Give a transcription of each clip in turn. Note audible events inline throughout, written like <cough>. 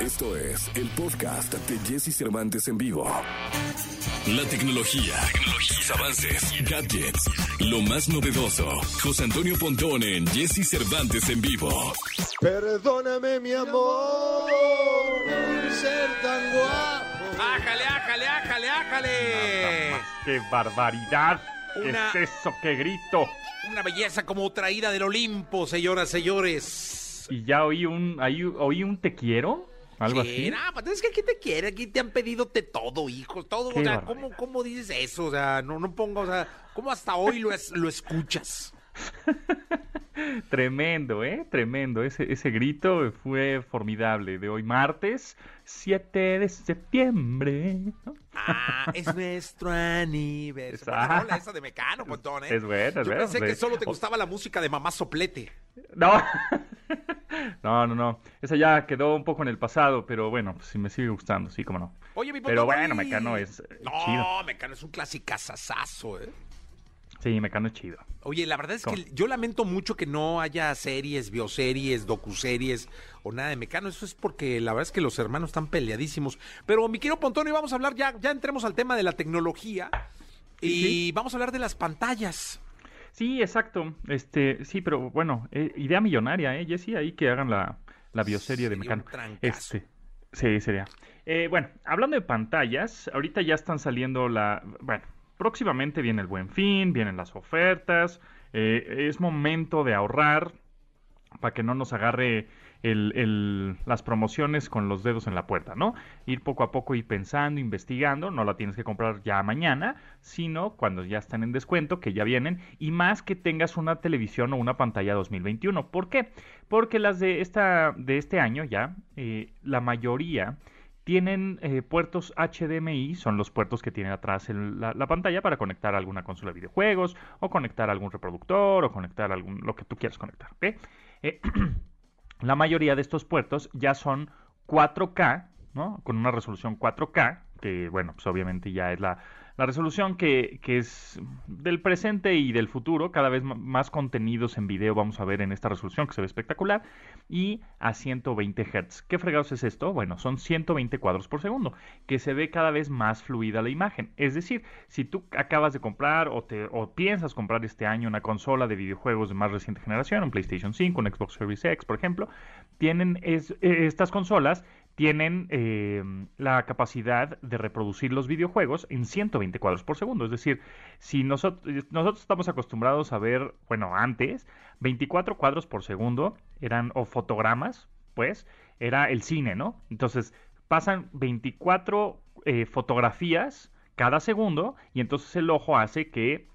Esto es el podcast de Jesse Cervantes en vivo. La tecnología, tecnología sus avances, gadgets, lo más novedoso. José Antonio Pontón en Jesse Cervantes en vivo. Perdóname, mi amor, por ser tan guapo. ¡Ájale, ájale, ájale, ájale! ¡Qué barbaridad! Una- ¿Qué es eso? ¡Qué grito! Una belleza como traída del Olimpo, señoras, señores. Y ya oí un, ahí oí un te quiero, algo Sí, así. pues es que aquí te quiere, aquí te han pedido de todo, hijos, todo. Qué o sea, barbaridad. ¿cómo, ¿cómo dices eso? O sea, no, no ponga, o sea, ¿cómo hasta hoy lo, es- lo escuchas? <laughs> Tremendo, ¿eh? Tremendo. Ese, ese grito fue formidable. De hoy martes, 7 de septiembre. ¿no? Ah, es nuestro aniversario. Rola esa de Mecano, Pontón, ¿eh? Es buena, es Yo buena, pensé que solo te gustaba la música de Mamá Soplete. No. No, no, no. Esa ya quedó un poco en el pasado, pero bueno, pues sí me sigue gustando, sí, como no. Oye, mi Pero bueno, Mecano es, eh, No, chido. Mecano es un clasicazazazo, ¿eh? Sí, Mecano es chido. Oye, la verdad es ¿Cómo? que yo lamento mucho que no haya series, bioseries, docuseries o nada de Mecano. Eso es porque la verdad es que los hermanos están peleadísimos. Pero mi querido Pontonio, vamos a hablar ya, ya entremos al tema de la tecnología y Sí. vamos a hablar de las pantallas. Sí, exacto. Este, sí, pero bueno, eh, idea millonaria, ¿eh, Jessy? Ahí que hagan la, la bioserie de un Mecano. trancazo. Este, sí, sería. Eh, bueno, hablando de pantallas, ahorita ya están saliendo la... Bueno, próximamente viene el Buen Fin, vienen las ofertas, eh, es momento de ahorrar para que no nos agarre el- las promociones con los dedos en la puerta, ¿no? Ir poco a poco, ir pensando, investigando, no la tienes que comprar ya mañana, sino cuando ya están en descuento, que ya vienen, y más que tengas una televisión o una pantalla 2021. ¿Por qué? Porque las de, esta, de este año ya, eh, la mayoría tienen eh, puertos HDMI, son los puertos que tiene atrás el- la, la pantalla para conectar alguna consola de videojuegos, o conectar algún reproductor, o conectar algún, lo que tú quieras conectar, ¿ok? Eh, <clears throat> la mayoría de estos puertos ya son 4K, ¿no? Con una resolución 4K, que bueno, pues obviamente ya es la, la resolución que, es del presente y del futuro, cada vez más contenidos en video vamos a ver en esta resolución que se ve espectacular, y a 120 Hz. ¿Qué fregados es esto? Bueno, son 120 cuadros por segundo, que se ve cada vez más fluida la imagen. Es decir, si tú acabas de comprar o, piensas comprar este año una consola de videojuegos de más reciente generación, un PlayStation 5, un Xbox Series X, por ejemplo, tienen eh, estas consolas tienen eh, la capacidad de reproducir los videojuegos en 120 cuadros por segundo. Es decir, si nosotros, estamos acostumbrados a ver, bueno, antes, 24 cuadros por segundo eran, o fotogramas, pues, era el cine, ¿no? Entonces, pasan 24 eh, fotografías cada segundo y entonces el ojo hace que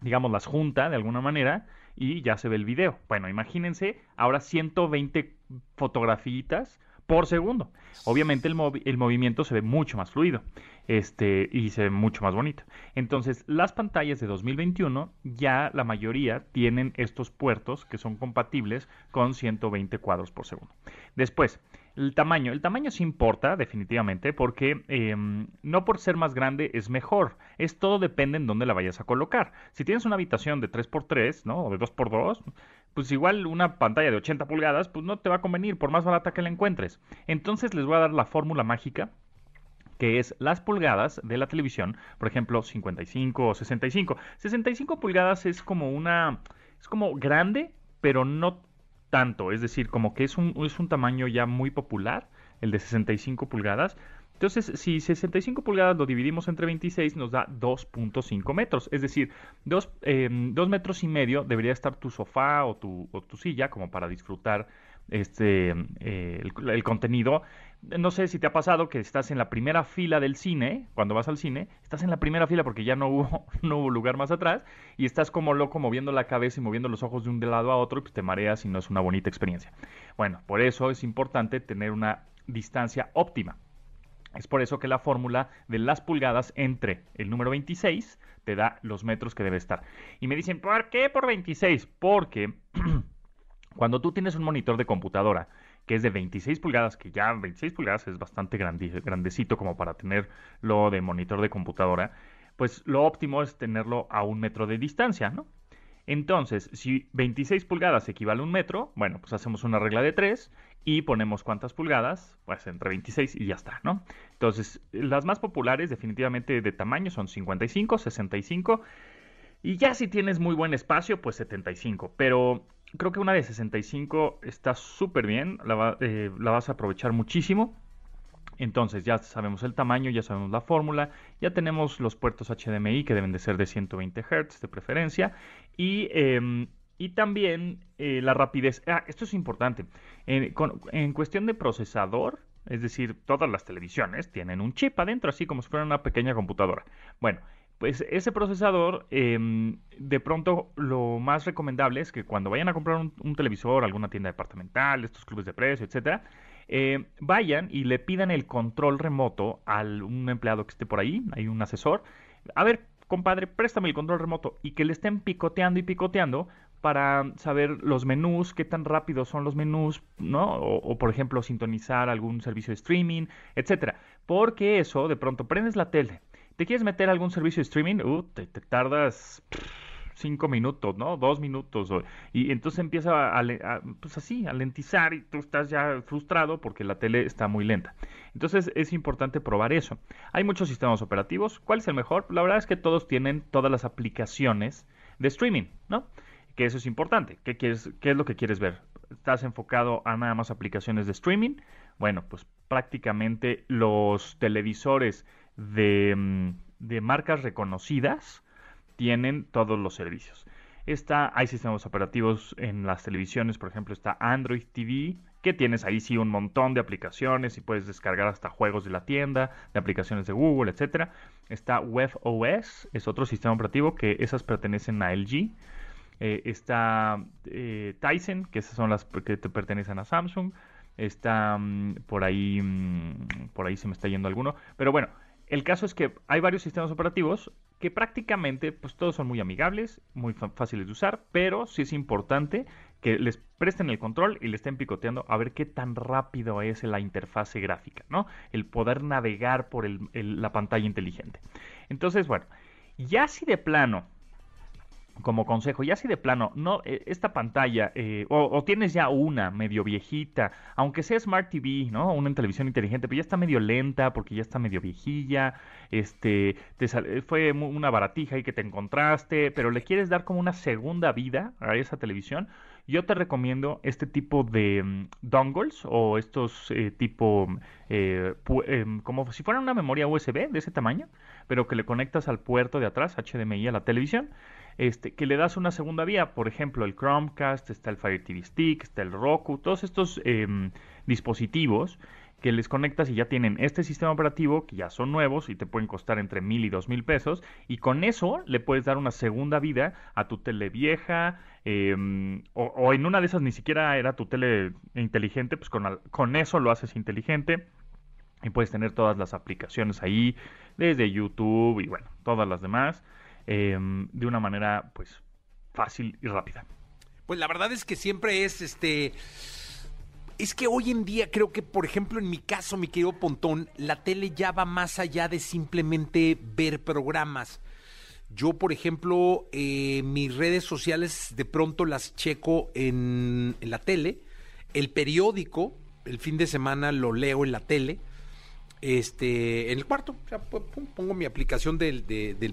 digamos, las junta de alguna manera y ya se ve el video. Bueno, imagínense ahora 120 fotografitas por segundo. Obviamente el, movi- el movimiento se ve mucho más fluido este, y se ve mucho más bonito. Entonces, las pantallas de 2021 ya la mayoría tienen estos puertos que son compatibles con 120 cuadros por segundo. Después, el tamaño. El tamaño sí importa, definitivamente, porque em, no por ser más grande es mejor. Es todo depende en dónde la vayas a colocar. Si tienes una habitación de 3x3, ¿no? O de 2x2, pues igual una pantalla de 80 pulgadas, pues no te va a convenir, por más barata que la encuentres. Entonces les voy a dar la fórmula mágica que es las pulgadas de la televisión, por ejemplo, 55 o 65. 65 pulgadas es como una es como grande, pero no tanto, es decir, como que es un es un tamaño ya muy popular, el de 65 pulgadas. Entonces, si 65 pulgadas lo dividimos entre 26, nos da 2.5 metros. Es decir, 2 metros y medio debería estar tu sofá o tu, o tu silla como para disfrutar este eh, el, el contenido. No sé si te ha pasado que estás en la primera fila del cine, cuando vas al cine, estás en la primera fila porque ya no <laughs> hubo, no hubo lugar más atrás y estás como loco moviendo la cabeza y moviendo los ojos de un lado a otro y pues te mareas y no es una bonita experiencia. Bueno, por eso es importante tener una distancia óptima. Es por eso que la fórmula de las pulgadas entre el número 26 te da los metros que debe estar. Y me dicen, ¿por qué por 26? Porque <clears throat> cuando tú tienes un monitor de computadora que es de 26 pulgadas, que ya 26 pulgadas es bastante grandecito como para tenerlo de monitor de computadora, pues lo óptimo es tenerlo a un metro de distancia, ¿no? Entonces, si 26 pulgadas equivale a un metro, bueno, pues hacemos una regla de 3 y ponemos cuántas pulgadas, pues entre 26 y ya está, ¿no? Entonces, las más populares definitivamente de tamaño son 55, 65 y ya si tienes muy buen espacio, pues 75, pero creo que una de 65 está súper bien, la, eh, la vas a aprovechar muchísimo. Entonces ya sabemos el tamaño, ya sabemos la fórmula, ya tenemos los puertos HDMI que deben de ser de 120 Hz de preferencia y, em, y también eh, la rapidez. Ah, esto es importante. En, en, cuestión de procesador, es decir, todas las televisiones tienen un chip adentro, así como si fuera una pequeña computadora. Bueno, pues ese procesador, em, de pronto lo más recomendable es que cuando vayan a comprar un, televisor, alguna tienda departamental, estos clubes de precio, etcétera, eh, vayan y le pidan el control remoto a un empleado que esté por ahí, hay un asesor. A ver, compadre, préstame el control remoto y que le estén picoteando y picoteando para saber los menús, qué tan rápidos son los menús, ¿no? O, por ejemplo, sintonizar algún servicio de streaming, etcétera. Porque eso, de pronto prendes la tele ¿Te quieres meter a algún servicio de streaming? Uh, te, tardas cinco minutos, ¿no? Dos minutos. y entonces empieza a, pues así, a lentizar y tú estás ya frustrado porque la tele está muy lenta. Entonces es importante probar eso. Hay muchos sistemas operativos. ¿Cuál es el mejor? La verdad es que todos tienen todas las aplicaciones de streaming, ¿no? Que eso es importante. ¿Qué, quieres, qué es lo que quieres ver? ¿Estás enfocado a nada más aplicaciones de streaming? Bueno, pues prácticamente los televisores Mm, de, marcas reconocidas tienen todos los servicios. Está, hay sistemas operativos en las televisiones, por ejemplo, está Android TV, que tienes ahí sí un montón de aplicaciones y puedes descargar hasta juegos de la tienda, de aplicaciones de Google, etcétera. Está WebOS, es otro sistema operativo que esas pertenecen a LG. Eh, está eh, Tyson, que esas son las que te pertenecen a Samsung. Está mm, por ahí, mm, por ahí se me está yendo alguno. Pero bueno, el caso es que hay varios sistemas operativos que prácticamente pues todos son muy amigables, muy fáciles de usar, pero sí es importante que les presten el control y le estén picoteando a ver qué tan rápido es la interfase gráfica, ¿no? El poder navegar por la pantalla inteligente. Entonces, bueno, ya si de plano como consejo, ya si de plano, no, eh, esta pantalla, eh, o, tienes ya una medio viejita, aunque sea Smart TV, ¿no? Una televisión inteligente, pero ya está medio lenta porque ya está medio viejilla, este, te fue una baratija y que te encontraste, pero le quieres dar como una segunda vida a esa televisión, yo te recomiendo este tipo de mm, dongles o estos eh, tipo, em, como si fuera una memoria USB de ese tamaño, pero que le conectas al puerto de atrás, HDMI a la televisión. Este, que le das una segunda vía, por ejemplo, el Chromecast, está el Fire TV Stick, está el Roku, todos estos em, dispositivos que les conectas y ya tienen este sistema operativo, que ya son nuevos y te pueden costar entre mil y dos mil pesos, y con eso le puedes dar una segunda vida a tu tele vieja, em, o, en una de esas ni siquiera era tu tele inteligente, pues con, con eso lo haces inteligente. Y puedes tener todas las aplicaciones ahí, desde YouTube y bueno, todas las demás. Em, de una manera pues fácil y rápida. Pues la verdad es que siempre es este... Es que hoy en día creo que, por ejemplo, en mi caso, mi querido Pontón, la tele ya va más allá de simplemente ver programas. Yo, por ejemplo, eh, mis redes sociales de pronto las checo en, la tele. El periódico, el fin de semana lo leo en la tele este, en el cuarto. pongo mi aplicación del,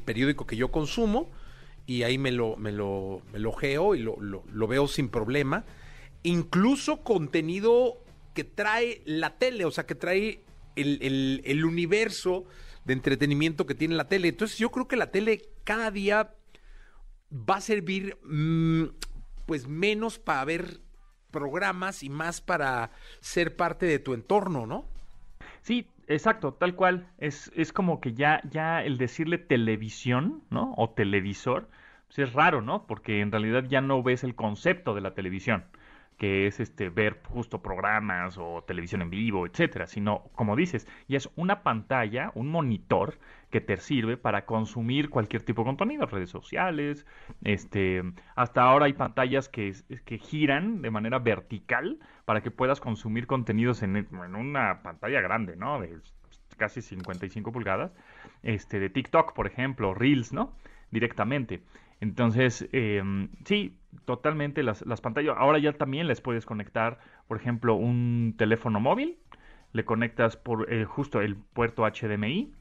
periódico que yo consumo y ahí me lo, me lo, geo y lo, veo sin problema. Incluso contenido que trae la tele, o sea, que trae el, el, universo de entretenimiento que tiene la tele. Entonces yo creo que la tele cada día va a servir mm, pues menos para ver programas y más para ser parte de tu entorno, ¿no? Sí, Exacto, tal cual. Es, es como que ya, ya el decirle televisión, ¿no? O televisor, pues es raro, ¿no? Porque en realidad ya no ves el concepto de la televisión, que es este ver justo programas o televisión en vivo, etcétera, sino, como dices, ya es una pantalla, un monitor que te sirve para consumir cualquier tipo de contenido, redes sociales, este, hasta ahora hay pantallas que, que giran de manera vertical para que puedas consumir contenidos en, en una pantalla grande, ¿no? De casi 55 pulgadas, este, de TikTok, por ejemplo, Reels, ¿no? Directamente. Entonces, em, sí, totalmente las, las pantallas. Ahora ya también les puedes conectar, por ejemplo, un teléfono móvil, le conectas por eh, justo el puerto HDMI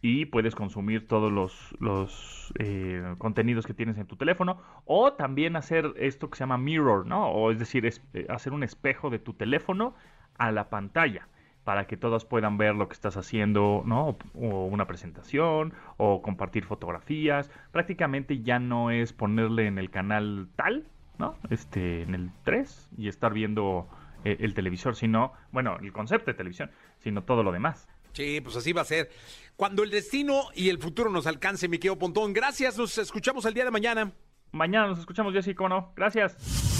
y puedes consumir todos los, los eh, contenidos que tienes en tu teléfono o también hacer esto que se llama mirror, ¿no? O es decir, eh, hacer un espejo de tu teléfono a la pantalla para que todos puedan ver lo que estás haciendo, ¿no? O una presentación, o compartir fotografías. Prácticamente ya no es ponerle en el canal tal, ¿no? Este, en el 3 y estar viendo eh, el televisor, sino, bueno, el concepto de televisión, sino todo lo demás. Sí, pues así va a ser. Cuando el destino y el futuro nos alcance, mi querido Pontón. Gracias, nos escuchamos el día de mañana. Mañana nos escuchamos, Jessy, ¿cómo no? Gracias.